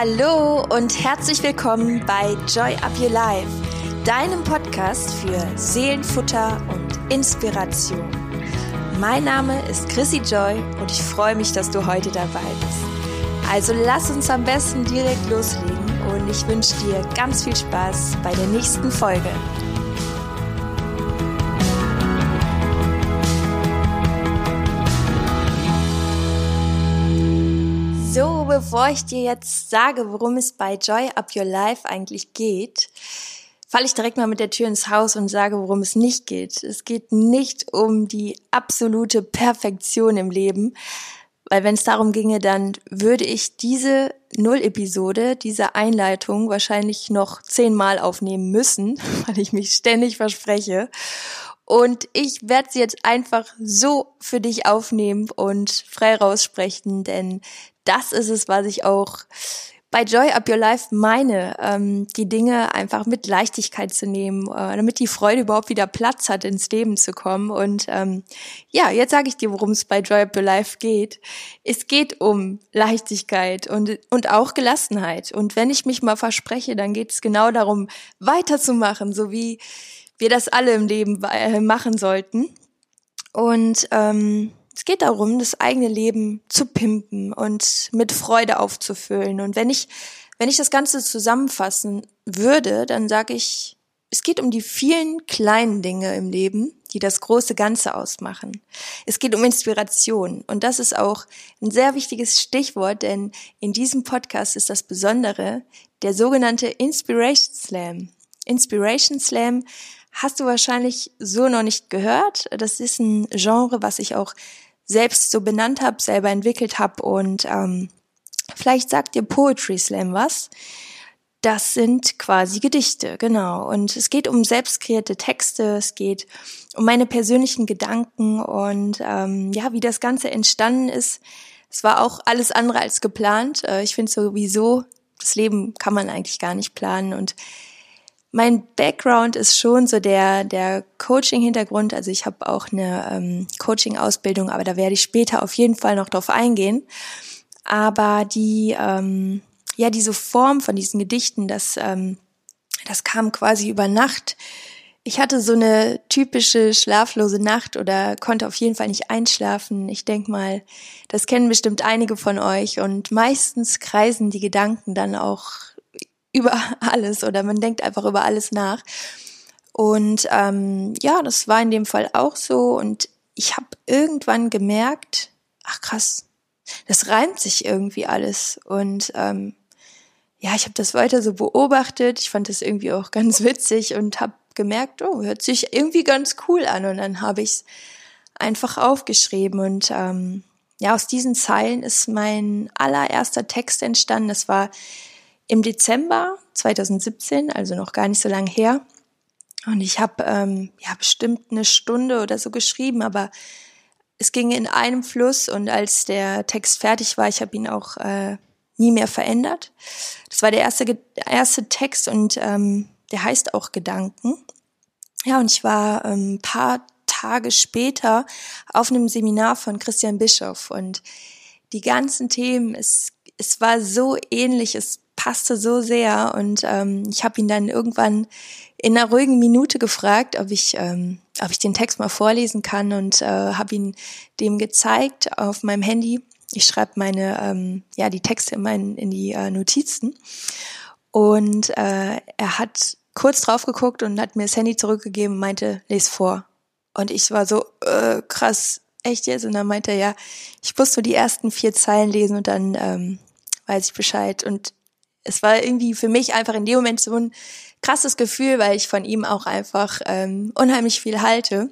Hallo und herzlich willkommen bei Joy Up Your Life, deinem Podcast für Seelenfutter und Inspiration. Mein Name ist Chrissy Joy und ich freue mich, dass du heute dabei bist. Also lass uns am besten direkt loslegen und ich wünsche dir ganz viel Spaß bei der nächsten Folge. Bevor ich dir jetzt sage, worum es bei Joy Up Your Life eigentlich geht, falle ich direkt mal mit der Tür ins Haus und sage, worum es nicht geht. Es geht nicht um die absolute Perfektion im Leben, weil wenn es darum ginge, dann würde ich diese Null-Episode, diese Einleitung wahrscheinlich noch zehnmal aufnehmen müssen, weil ich mich ständig verspreche. Und ich werde sie jetzt einfach so für dich aufnehmen und frei raussprechen, denn das ist es, was ich auch bei Joy Up Your Life meine, ähm, die Dinge einfach mit Leichtigkeit zu nehmen, äh, damit die Freude überhaupt wieder Platz hat, ins Leben zu kommen. Und ähm, ja, jetzt sage ich dir, worum es bei Joy Up Your Life geht. Es geht um Leichtigkeit und, und auch Gelassenheit. Und wenn ich mich mal verspreche, dann geht es genau darum, weiterzumachen, so wie wir das alle im Leben äh, machen sollten. Und ähm, es geht darum, das eigene Leben zu pimpen und mit Freude aufzufüllen. Und wenn ich, wenn ich das Ganze zusammenfassen würde, dann sage ich, es geht um die vielen kleinen Dinge im Leben, die das große Ganze ausmachen. Es geht um Inspiration. Und das ist auch ein sehr wichtiges Stichwort, denn in diesem Podcast ist das Besondere der sogenannte Inspiration Slam. Inspiration Slam hast du wahrscheinlich so noch nicht gehört. Das ist ein Genre, was ich auch selbst so benannt habe, selber entwickelt habe und ähm, vielleicht sagt dir Poetry Slam was. Das sind quasi Gedichte, genau. Und es geht um selbstkreierte Texte, es geht um meine persönlichen Gedanken und ähm, ja, wie das Ganze entstanden ist. Es war auch alles andere als geplant. Äh, ich finde sowieso, das Leben kann man eigentlich gar nicht planen und mein Background ist schon so der, der Coaching-Hintergrund. Also ich habe auch eine ähm, Coaching-Ausbildung, aber da werde ich später auf jeden Fall noch drauf eingehen. Aber die, ähm, ja, diese Form von diesen Gedichten, das, ähm, das kam quasi über Nacht. Ich hatte so eine typische schlaflose Nacht oder konnte auf jeden Fall nicht einschlafen. Ich denk mal, das kennen bestimmt einige von euch und meistens kreisen die Gedanken dann auch über alles oder man denkt einfach über alles nach. Und ähm, ja, das war in dem Fall auch so. Und ich habe irgendwann gemerkt, ach krass, das reimt sich irgendwie alles. Und ähm, ja, ich habe das weiter so beobachtet. Ich fand das irgendwie auch ganz witzig und habe gemerkt, oh, hört sich irgendwie ganz cool an. Und dann habe ich es einfach aufgeschrieben. Und ähm, ja, aus diesen Zeilen ist mein allererster Text entstanden. Das war im Dezember 2017, also noch gar nicht so lange her. Und ich habe ähm, ja bestimmt eine Stunde oder so geschrieben, aber es ging in einem Fluss und als der Text fertig war, ich habe ihn auch äh, nie mehr verändert. Das war der erste, erste Text und ähm, der heißt auch Gedanken. Ja, und ich war ähm, ein paar Tage später auf einem Seminar von Christian Bischoff und die ganzen Themen, es, es war so ähnlich, es passte so sehr und ähm, ich habe ihn dann irgendwann in einer ruhigen Minute gefragt, ob ich, ähm, ob ich den Text mal vorlesen kann und äh, habe ihn dem gezeigt auf meinem Handy. Ich schreibe meine, ähm, ja, die Texte in, meinen, in die äh, Notizen und äh, er hat kurz drauf geguckt und hat mir das Handy zurückgegeben und meinte, les vor. Und ich war so, äh, krass, echt jetzt? Und dann meinte er, ja, ich muss nur die ersten vier Zeilen lesen und dann ähm, weiß ich Bescheid. Und es war irgendwie für mich einfach in dem Moment so ein krasses Gefühl, weil ich von ihm auch einfach ähm, unheimlich viel halte.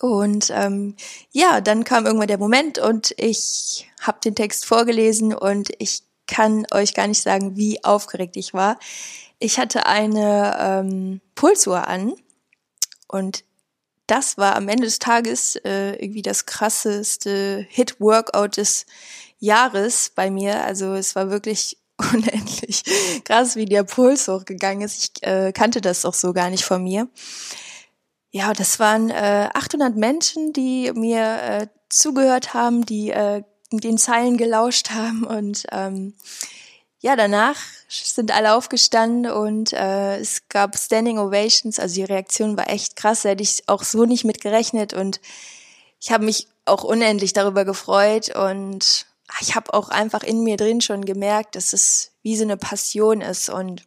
Und ähm, ja, dann kam irgendwann der Moment und ich habe den Text vorgelesen und ich kann euch gar nicht sagen, wie aufgeregt ich war. Ich hatte eine ähm, Pulsuhr an und das war am Ende des Tages äh, irgendwie das krasseste Hit-Workout des Jahres bei mir. Also es war wirklich unendlich krass, wie der Puls hochgegangen ist. Ich äh, kannte das auch so gar nicht von mir. Ja, das waren äh, 800 Menschen, die mir äh, zugehört haben, die äh, den Zeilen gelauscht haben und ähm, ja, danach sind alle aufgestanden und äh, es gab Standing Ovations. Also die Reaktion war echt krass. Da hätte ich auch so nicht mit gerechnet und ich habe mich auch unendlich darüber gefreut und ich habe auch einfach in mir drin schon gemerkt, dass es wie so eine Passion ist und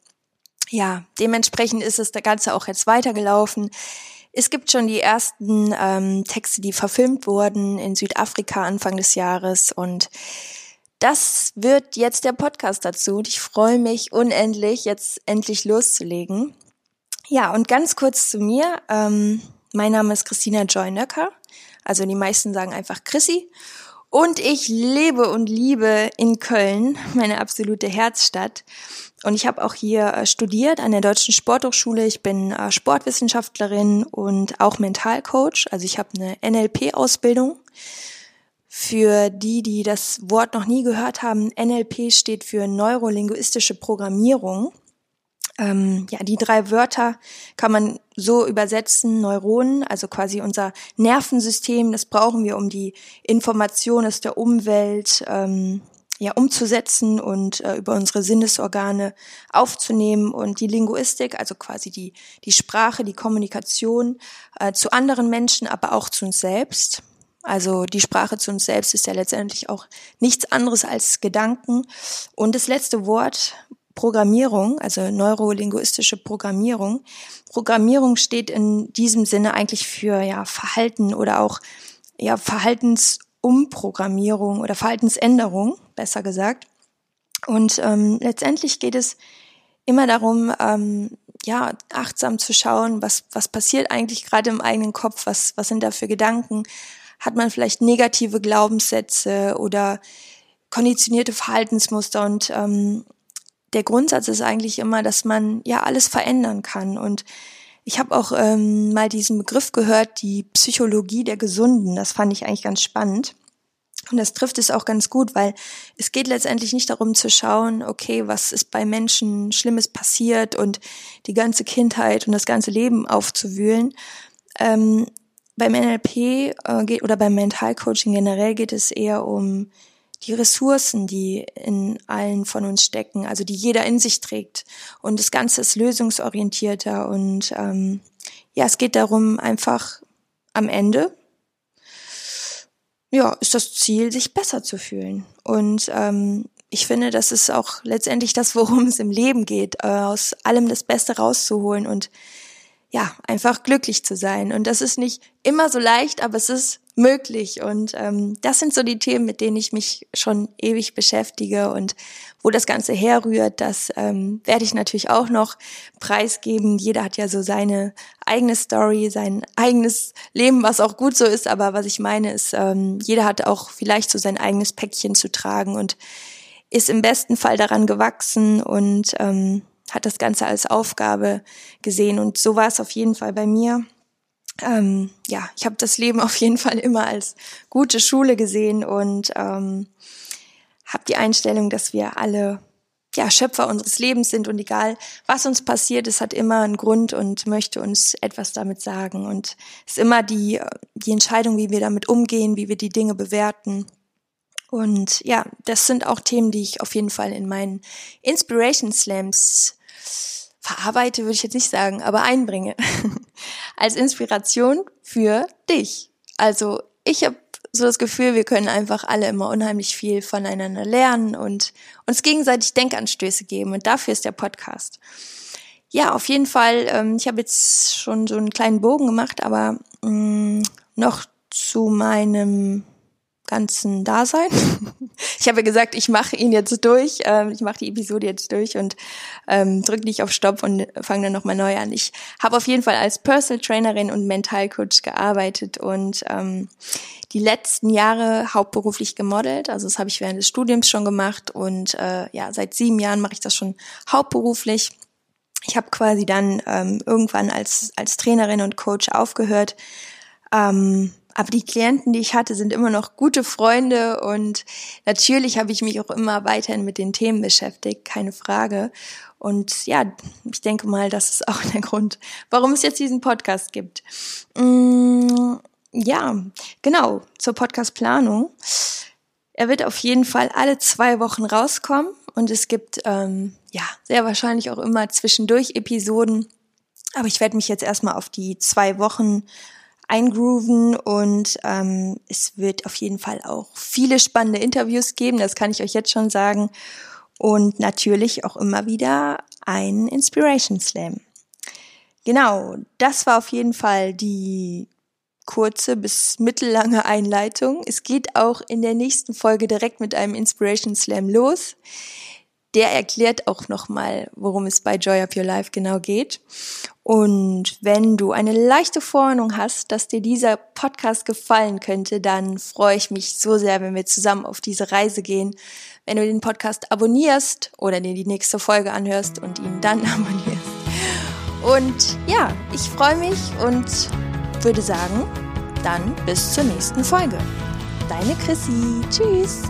ja, dementsprechend ist es der Ganze auch jetzt weitergelaufen. Es gibt schon die ersten ähm, Texte, die verfilmt wurden in Südafrika Anfang des Jahres und das wird jetzt der Podcast dazu und ich freue mich unendlich, jetzt endlich loszulegen. Ja, und ganz kurz zu mir. Ähm, mein Name ist Christina Joy Nöcker. Also die meisten sagen einfach Chrissy. Und ich lebe und liebe in Köln, meine absolute Herzstadt. Und ich habe auch hier äh, studiert an der Deutschen Sporthochschule. Ich bin äh, Sportwissenschaftlerin und auch Mentalcoach. Also ich habe eine NLP-Ausbildung. Für die, die das Wort noch nie gehört haben, NLP steht für neurolinguistische Programmierung. Ähm, ja, die drei Wörter kann man so übersetzen, Neuronen, also quasi unser Nervensystem, das brauchen wir, um die Informationen aus der Umwelt ähm, ja, umzusetzen und äh, über unsere Sinnesorgane aufzunehmen und die Linguistik, also quasi die, die Sprache, die Kommunikation äh, zu anderen Menschen, aber auch zu uns selbst. Also die Sprache zu uns selbst ist ja letztendlich auch nichts anderes als Gedanken. Und das letzte Wort, Programmierung, also neurolinguistische Programmierung. Programmierung steht in diesem Sinne eigentlich für ja Verhalten oder auch ja Verhaltensumprogrammierung oder Verhaltensänderung, besser gesagt. Und ähm, letztendlich geht es immer darum, ähm, ja, achtsam zu schauen, was, was passiert eigentlich gerade im eigenen Kopf, was, was sind da für Gedanken, hat man vielleicht negative Glaubenssätze oder konditionierte Verhaltensmuster und ähm, der Grundsatz ist eigentlich immer, dass man ja alles verändern kann und ich habe auch ähm, mal diesen Begriff gehört, die Psychologie der Gesunden. Das fand ich eigentlich ganz spannend. Und das trifft es auch ganz gut, weil es geht letztendlich nicht darum zu schauen, okay, was ist bei Menschen Schlimmes passiert und die ganze Kindheit und das ganze Leben aufzuwühlen, ähm, beim NLP äh, geht, oder beim Mentalcoaching generell geht es eher um die Ressourcen, die in allen von uns stecken, also die jeder in sich trägt. Und das Ganze ist lösungsorientierter und ähm, ja, es geht darum, einfach am Ende ja, ist das Ziel, sich besser zu fühlen. Und ähm, ich finde, das ist auch letztendlich das, worum es im Leben geht, äh, aus allem das Beste rauszuholen und ja, einfach glücklich zu sein. Und das ist nicht immer so leicht, aber es ist möglich. Und ähm, das sind so die Themen, mit denen ich mich schon ewig beschäftige und wo das Ganze herrührt, das ähm, werde ich natürlich auch noch preisgeben. Jeder hat ja so seine eigene Story, sein eigenes Leben, was auch gut so ist. Aber was ich meine ist, ähm, jeder hat auch vielleicht so sein eigenes Päckchen zu tragen und ist im besten Fall daran gewachsen und ähm, hat das Ganze als Aufgabe gesehen. Und so war es auf jeden Fall bei mir. Ähm, ja, ich habe das Leben auf jeden Fall immer als gute Schule gesehen und ähm, habe die Einstellung, dass wir alle ja, Schöpfer unseres Lebens sind und egal, was uns passiert, es hat immer einen Grund und möchte uns etwas damit sagen. Und es ist immer die, die Entscheidung, wie wir damit umgehen, wie wir die Dinge bewerten. Und ja, das sind auch Themen, die ich auf jeden Fall in meinen Inspiration Slams verarbeite, würde ich jetzt nicht sagen, aber einbringe. Als Inspiration für dich. Also ich habe so das Gefühl, wir können einfach alle immer unheimlich viel voneinander lernen und uns gegenseitig Denkanstöße geben. Und dafür ist der Podcast. Ja, auf jeden Fall. Ähm, ich habe jetzt schon so einen kleinen Bogen gemacht, aber mh, mm, noch zu meinem ganzen Dasein. Ich habe gesagt, ich mache ihn jetzt durch, ähm, ich mache die Episode jetzt durch und ähm, drücke nicht auf Stopp und fange dann nochmal neu an. Ich habe auf jeden Fall als Personal Trainerin und Mentalcoach gearbeitet und ähm, die letzten Jahre hauptberuflich gemodelt. Also das habe ich während des Studiums schon gemacht und äh, ja, seit sieben Jahren mache ich das schon hauptberuflich. Ich habe quasi dann ähm, irgendwann als, als Trainerin und Coach aufgehört. Ähm, aber die Klienten, die ich hatte, sind immer noch gute Freunde und natürlich habe ich mich auch immer weiterhin mit den Themen beschäftigt, keine Frage. Und ja, ich denke mal, das ist auch der Grund, warum es jetzt diesen Podcast gibt. Mm, ja, genau, zur Podcastplanung. Er wird auf jeden Fall alle zwei Wochen rauskommen und es gibt ähm, ja sehr wahrscheinlich auch immer zwischendurch Episoden. Aber ich werde mich jetzt erstmal auf die zwei Wochen eingrooven und ähm, es wird auf jeden Fall auch viele spannende Interviews geben, das kann ich euch jetzt schon sagen. Und natürlich auch immer wieder ein Inspiration Slam. Genau, das war auf jeden Fall die kurze bis mittellange Einleitung. Es geht auch in der nächsten Folge direkt mit einem Inspiration Slam los. Der erklärt auch nochmal, worum es bei Joy of Your Life genau geht. Und wenn du eine leichte Vorahnung hast, dass dir dieser Podcast gefallen könnte, dann freue ich mich so sehr, wenn wir zusammen auf diese Reise gehen. Wenn du den Podcast abonnierst oder dir die nächste Folge anhörst und ihn dann abonnierst. Und ja, ich freue mich und würde sagen, dann bis zur nächsten Folge. Deine Chrissy. Tschüss.